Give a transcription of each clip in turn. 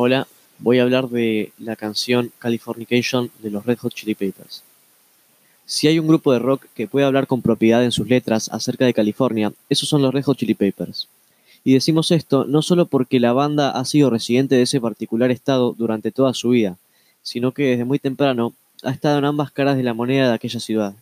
Hola, voy a hablar de la canción Californication de los Red Hot Chili Peppers. Si hay un grupo de rock que puede hablar con propiedad en sus letras acerca de California, esos son los Red Hot Chili Peppers. Y decimos esto no solo porque la banda ha sido residente de ese particular estado durante toda su vida, sino que desde muy temprano ha estado en ambas caras de la moneda de aquella ciudad,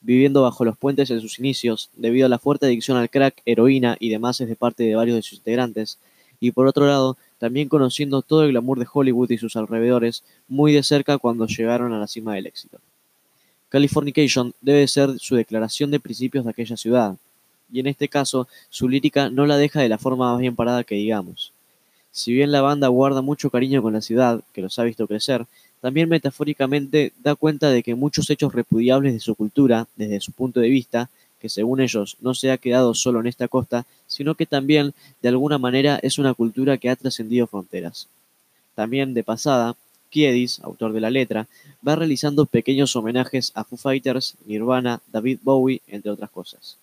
viviendo bajo los puentes en sus inicios, debido a la fuerte adicción al crack, heroína y demás de parte de varios de sus integrantes, y por otro lado, también conociendo todo el glamour de Hollywood y sus alrededores muy de cerca cuando llegaron a la cima del éxito. Californication debe ser su declaración de principios de aquella ciudad, y en este caso su lírica no la deja de la forma más bien parada que digamos. Si bien la banda guarda mucho cariño con la ciudad, que los ha visto crecer, también metafóricamente da cuenta de que muchos hechos repudiables de su cultura, desde su punto de vista, que según ellos no se ha quedado solo en esta costa, sino que también de alguna manera es una cultura que ha trascendido fronteras. También de pasada, Kiedis, autor de la letra, va realizando pequeños homenajes a Foo Fighters, Nirvana, David Bowie, entre otras cosas.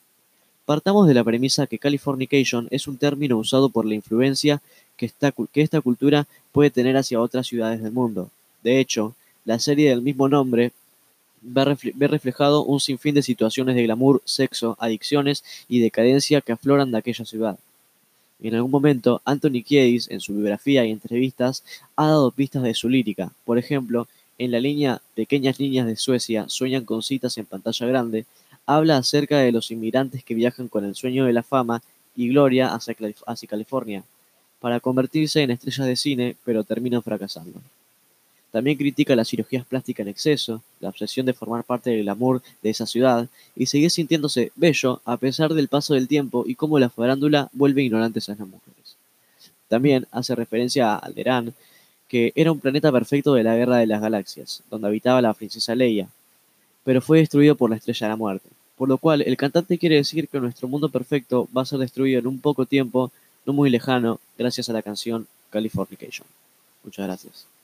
Partamos de la premisa que Californication es un término usado por la influencia que esta, que esta cultura puede tener hacia otras ciudades del mundo. De hecho, la serie del mismo nombre ve reflejado un sinfín de situaciones de glamour, sexo, adicciones y decadencia que afloran de aquella ciudad. En algún momento, Anthony Kiedis, en su biografía y entrevistas, ha dado pistas de su lírica. Por ejemplo, en la línea Pequeñas niñas de Suecia sueñan con citas en pantalla grande, habla acerca de los inmigrantes que viajan con el sueño de la fama y gloria hacia, hacia California, para convertirse en estrellas de cine, pero terminan fracasando. También critica las cirugías plásticas en exceso, la obsesión de formar parte del glamour de esa ciudad y seguir sintiéndose bello a pesar del paso del tiempo y cómo la farándula vuelve ignorantes a las mujeres. También hace referencia a Alderaan, que era un planeta perfecto de la Guerra de las Galaxias, donde habitaba la princesa Leia, pero fue destruido por la Estrella de la Muerte. Por lo cual, el cantante quiere decir que nuestro mundo perfecto va a ser destruido en un poco tiempo, no muy lejano, gracias a la canción Californication. Muchas gracias.